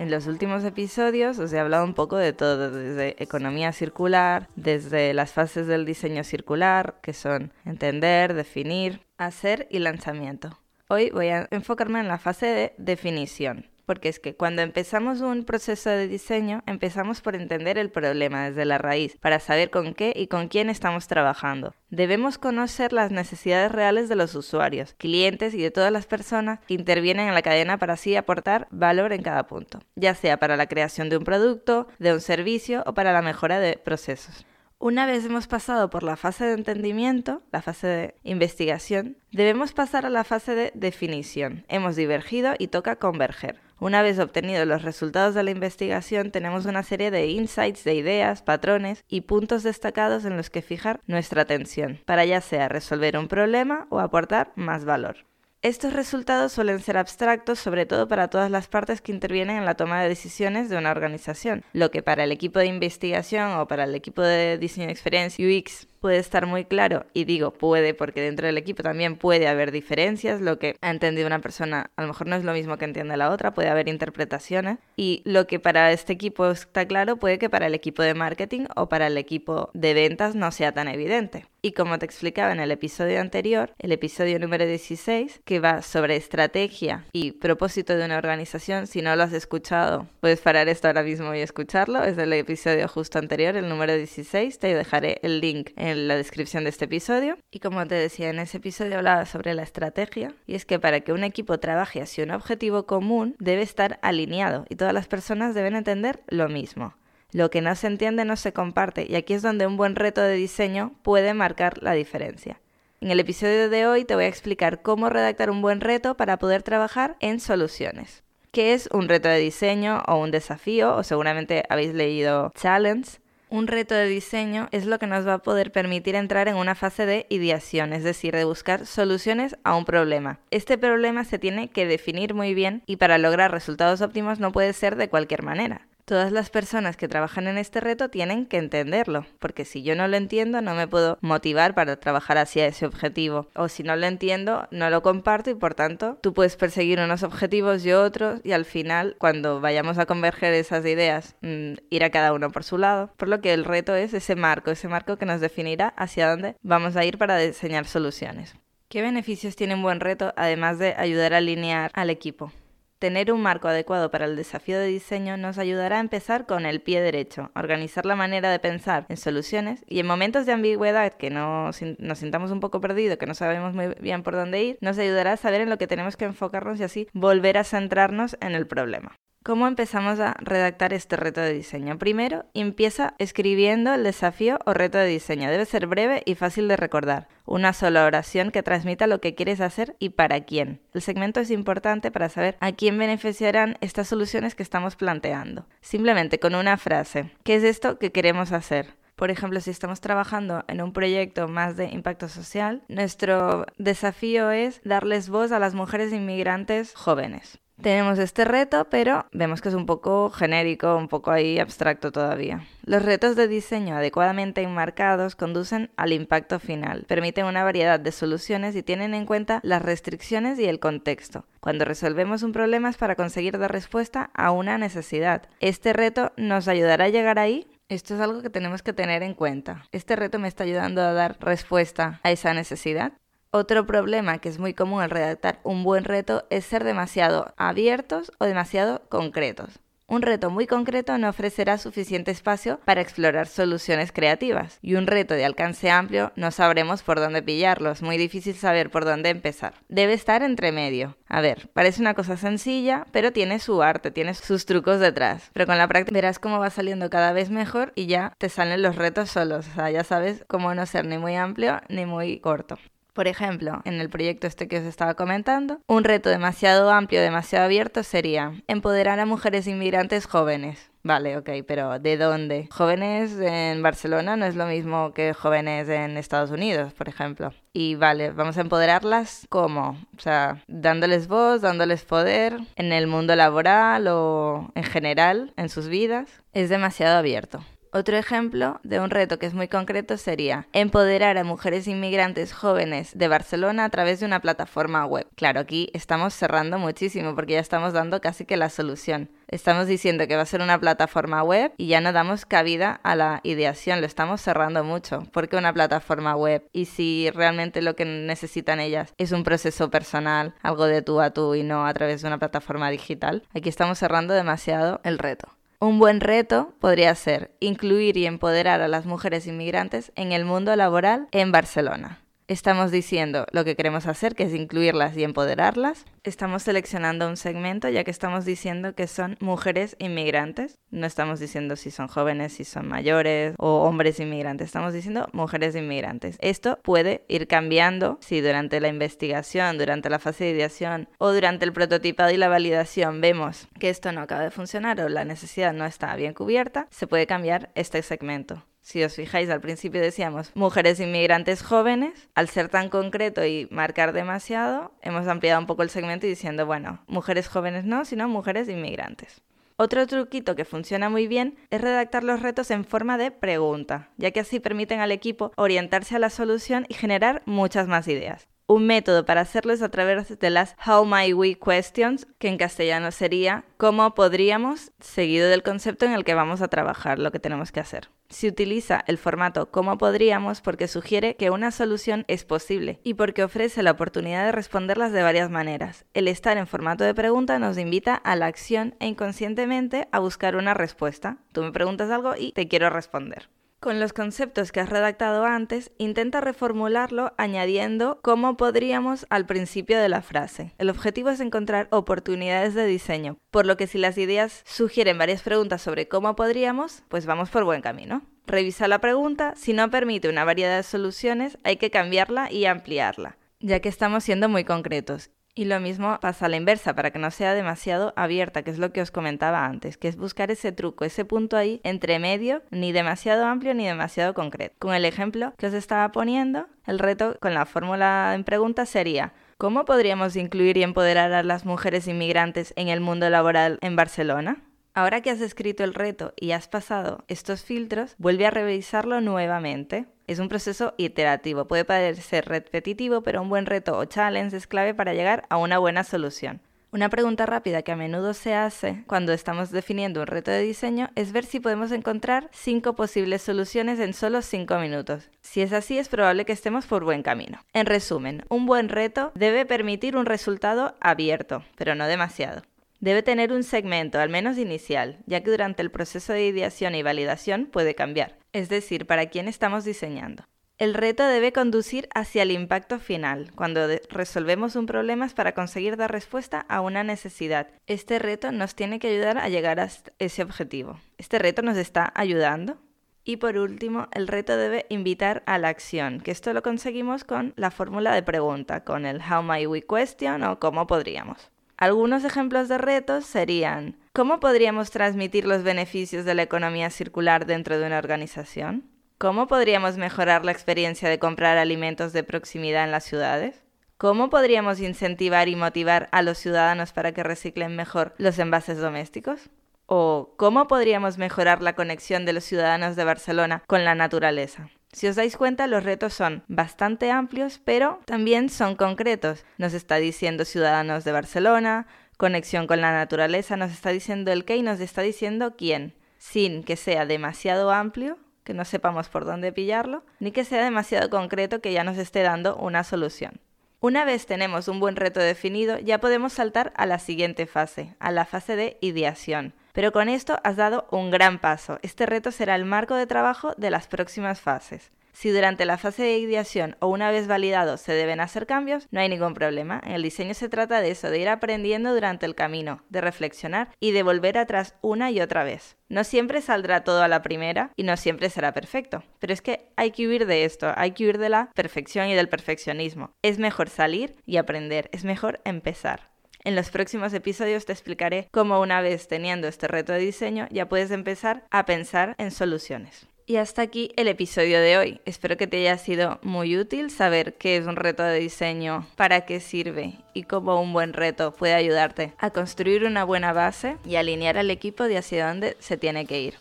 En los últimos episodios os he hablado un poco de todo, desde economía circular, desde las fases del diseño circular, que son entender, definir, hacer y lanzamiento. Hoy voy a enfocarme en la fase de definición porque es que cuando empezamos un proceso de diseño, empezamos por entender el problema desde la raíz, para saber con qué y con quién estamos trabajando. Debemos conocer las necesidades reales de los usuarios, clientes y de todas las personas que intervienen en la cadena para así aportar valor en cada punto, ya sea para la creación de un producto, de un servicio o para la mejora de procesos. Una vez hemos pasado por la fase de entendimiento, la fase de investigación, debemos pasar a la fase de definición. Hemos divergido y toca converger. Una vez obtenidos los resultados de la investigación, tenemos una serie de insights, de ideas, patrones y puntos destacados en los que fijar nuestra atención, para ya sea resolver un problema o aportar más valor. Estos resultados suelen ser abstractos, sobre todo para todas las partes que intervienen en la toma de decisiones de una organización, lo que para el equipo de investigación o para el equipo de diseño de experiencia UX puede estar muy claro, y digo puede porque dentro del equipo también puede haber diferencias, lo que ha entendido una persona a lo mejor no es lo mismo que entiende la otra, puede haber interpretaciones, y lo que para este equipo está claro puede que para el equipo de marketing o para el equipo de ventas no sea tan evidente. Y como te explicaba en el episodio anterior, el episodio número 16, que va sobre estrategia y propósito de una organización, si no lo has escuchado, puedes parar esto ahora mismo y escucharlo, es el episodio justo anterior, el número 16, te dejaré el link en en la descripción de este episodio. Y como te decía, en ese episodio hablaba sobre la estrategia, y es que para que un equipo trabaje hacia un objetivo común debe estar alineado y todas las personas deben entender lo mismo. Lo que no se entiende no se comparte y aquí es donde un buen reto de diseño puede marcar la diferencia. En el episodio de hoy te voy a explicar cómo redactar un buen reto para poder trabajar en soluciones. ¿Qué es un reto de diseño o un desafío? O seguramente habéis leído challenge. Un reto de diseño es lo que nos va a poder permitir entrar en una fase de ideación, es decir, de buscar soluciones a un problema. Este problema se tiene que definir muy bien y para lograr resultados óptimos no puede ser de cualquier manera todas las personas que trabajan en este reto tienen que entenderlo, porque si yo no lo entiendo no me puedo motivar para trabajar hacia ese objetivo, o si no lo entiendo no lo comparto y por tanto tú puedes perseguir unos objetivos y otros y al final cuando vayamos a converger esas ideas mm, ir a cada uno por su lado, por lo que el reto es ese marco, ese marco que nos definirá hacia dónde vamos a ir para diseñar soluciones. ¿Qué beneficios tiene un buen reto además de ayudar a alinear al equipo? Tener un marco adecuado para el desafío de diseño nos ayudará a empezar con el pie derecho, organizar la manera de pensar en soluciones y en momentos de ambigüedad que nos, nos sintamos un poco perdidos, que no sabemos muy bien por dónde ir, nos ayudará a saber en lo que tenemos que enfocarnos y así volver a centrarnos en el problema. ¿Cómo empezamos a redactar este reto de diseño? Primero, empieza escribiendo el desafío o reto de diseño. Debe ser breve y fácil de recordar. Una sola oración que transmita lo que quieres hacer y para quién. El segmento es importante para saber a quién beneficiarán estas soluciones que estamos planteando. Simplemente con una frase. ¿Qué es esto que queremos hacer? Por ejemplo, si estamos trabajando en un proyecto más de impacto social, nuestro desafío es darles voz a las mujeres inmigrantes jóvenes. Tenemos este reto, pero vemos que es un poco genérico, un poco ahí abstracto todavía. Los retos de diseño adecuadamente enmarcados conducen al impacto final, permiten una variedad de soluciones y tienen en cuenta las restricciones y el contexto. Cuando resolvemos un problema es para conseguir dar respuesta a una necesidad. Este reto nos ayudará a llegar ahí esto es algo que tenemos que tener en cuenta. ¿Este reto me está ayudando a dar respuesta a esa necesidad? Otro problema que es muy común al redactar un buen reto es ser demasiado abiertos o demasiado concretos. Un reto muy concreto no ofrecerá suficiente espacio para explorar soluciones creativas y un reto de alcance amplio no sabremos por dónde pillarlo, es muy difícil saber por dónde empezar. Debe estar entre medio. A ver, parece una cosa sencilla, pero tiene su arte, tiene sus trucos detrás. Pero con la práctica verás cómo va saliendo cada vez mejor y ya te salen los retos solos, o sea, ya sabes cómo no ser ni muy amplio ni muy corto. Por ejemplo, en el proyecto este que os estaba comentando, un reto demasiado amplio, demasiado abierto sería empoderar a mujeres inmigrantes jóvenes. Vale, ok, pero ¿de dónde? Jóvenes en Barcelona no es lo mismo que jóvenes en Estados Unidos, por ejemplo. Y vale, vamos a empoderarlas ¿cómo? O sea, dándoles voz, dándoles poder en el mundo laboral o en general en sus vidas. Es demasiado abierto. Otro ejemplo de un reto que es muy concreto sería empoderar a mujeres inmigrantes jóvenes de Barcelona a través de una plataforma web. Claro, aquí estamos cerrando muchísimo porque ya estamos dando casi que la solución. Estamos diciendo que va a ser una plataforma web y ya no damos cabida a la ideación, lo estamos cerrando mucho. ¿Por qué una plataforma web? Y si realmente lo que necesitan ellas es un proceso personal, algo de tú a tú y no a través de una plataforma digital, aquí estamos cerrando demasiado el reto. Un buen reto podría ser incluir y empoderar a las mujeres inmigrantes en el mundo laboral en Barcelona estamos diciendo lo que queremos hacer, que es incluirlas y empoderarlas. Estamos seleccionando un segmento ya que estamos diciendo que son mujeres inmigrantes. No estamos diciendo si son jóvenes, si son mayores o hombres inmigrantes. Estamos diciendo mujeres inmigrantes. Esto puede ir cambiando si durante la investigación, durante la fase de ideación o durante el prototipado y la validación vemos que esto no acaba de funcionar o la necesidad no está bien cubierta, se puede cambiar este segmento. Si os fijáis, al principio decíamos mujeres inmigrantes jóvenes. Al ser tan concreto y marcar demasiado, hemos ampliado un poco el segmento y diciendo, bueno, mujeres jóvenes no, sino mujeres inmigrantes. Otro truquito que funciona muy bien es redactar los retos en forma de pregunta, ya que así permiten al equipo orientarse a la solución y generar muchas más ideas. Un método para hacerlo es a través de las How Might We Questions, que en castellano sería ¿Cómo podríamos? seguido del concepto en el que vamos a trabajar, lo que tenemos que hacer. Se utiliza el formato ¿Cómo podríamos? porque sugiere que una solución es posible y porque ofrece la oportunidad de responderlas de varias maneras. El estar en formato de pregunta nos invita a la acción e inconscientemente a buscar una respuesta. Tú me preguntas algo y te quiero responder. Con los conceptos que has redactado antes, intenta reformularlo añadiendo cómo podríamos al principio de la frase. El objetivo es encontrar oportunidades de diseño, por lo que si las ideas sugieren varias preguntas sobre cómo podríamos, pues vamos por buen camino. Revisa la pregunta, si no permite una variedad de soluciones, hay que cambiarla y ampliarla, ya que estamos siendo muy concretos y lo mismo pasa a la inversa, para que no sea demasiado abierta, que es lo que os comentaba antes, que es buscar ese truco, ese punto ahí entre medio, ni demasiado amplio ni demasiado concreto. Con el ejemplo que os estaba poniendo, el reto con la fórmula en pregunta sería, ¿cómo podríamos incluir y empoderar a las mujeres inmigrantes en el mundo laboral en Barcelona? Ahora que has escrito el reto y has pasado estos filtros, vuelve a revisarlo nuevamente. Es un proceso iterativo, puede parecer repetitivo, pero un buen reto o challenge es clave para llegar a una buena solución. Una pregunta rápida que a menudo se hace cuando estamos definiendo un reto de diseño es ver si podemos encontrar cinco posibles soluciones en solo cinco minutos. Si es así, es probable que estemos por buen camino. En resumen, un buen reto debe permitir un resultado abierto, pero no demasiado. Debe tener un segmento, al menos inicial, ya que durante el proceso de ideación y validación puede cambiar, es decir, para quién estamos diseñando. El reto debe conducir hacia el impacto final, cuando resolvemos un problema es para conseguir dar respuesta a una necesidad. Este reto nos tiene que ayudar a llegar a ese objetivo. Este reto nos está ayudando. Y por último, el reto debe invitar a la acción, que esto lo conseguimos con la fórmula de pregunta, con el How might we question o cómo podríamos. Algunos ejemplos de retos serían, ¿cómo podríamos transmitir los beneficios de la economía circular dentro de una organización? ¿Cómo podríamos mejorar la experiencia de comprar alimentos de proximidad en las ciudades? ¿Cómo podríamos incentivar y motivar a los ciudadanos para que reciclen mejor los envases domésticos? ¿O cómo podríamos mejorar la conexión de los ciudadanos de Barcelona con la naturaleza? Si os dais cuenta, los retos son bastante amplios, pero también son concretos. Nos está diciendo Ciudadanos de Barcelona, conexión con la naturaleza, nos está diciendo el qué y nos está diciendo quién, sin que sea demasiado amplio, que no sepamos por dónde pillarlo, ni que sea demasiado concreto que ya nos esté dando una solución. Una vez tenemos un buen reto definido, ya podemos saltar a la siguiente fase, a la fase de ideación. Pero con esto has dado un gran paso. Este reto será el marco de trabajo de las próximas fases. Si durante la fase de ideación o una vez validado se deben hacer cambios, no hay ningún problema. En el diseño se trata de eso, de ir aprendiendo durante el camino, de reflexionar y de volver atrás una y otra vez. No siempre saldrá todo a la primera y no siempre será perfecto, pero es que hay que huir de esto, hay que huir de la perfección y del perfeccionismo. Es mejor salir y aprender, es mejor empezar. En los próximos episodios te explicaré cómo una vez teniendo este reto de diseño ya puedes empezar a pensar en soluciones. Y hasta aquí el episodio de hoy. Espero que te haya sido muy útil saber qué es un reto de diseño, para qué sirve y cómo un buen reto puede ayudarte a construir una buena base y alinear al equipo de hacia dónde se tiene que ir.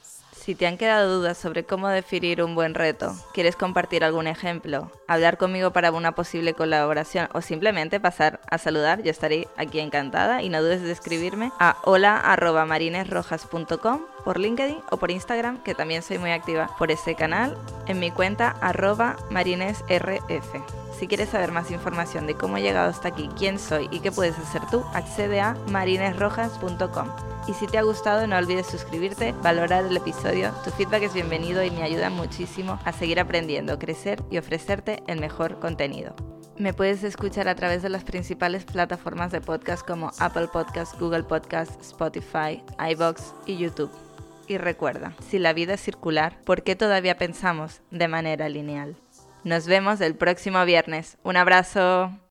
Si te han quedado dudas sobre cómo definir un buen reto, quieres compartir algún ejemplo, hablar conmigo para una posible colaboración o simplemente pasar a saludar, yo estaré aquí encantada y no dudes de escribirme a hola.marinesrojas.com por LinkedIn o por Instagram, que también soy muy activa por ese canal, en mi cuenta arroba marinesrf. Si quieres saber más información de cómo he llegado hasta aquí, quién soy y qué puedes hacer tú, accede a marinesrojas.com. Y si te ha gustado, no olvides suscribirte, valorar el episodio. Tu feedback es bienvenido y me ayuda muchísimo a seguir aprendiendo, crecer y ofrecerte el mejor contenido. Me puedes escuchar a través de las principales plataformas de podcast como Apple Podcasts, Google Podcasts, Spotify, iBox y YouTube. Y recuerda, si la vida es circular, ¿por qué todavía pensamos de manera lineal? Nos vemos el próximo viernes. Un abrazo.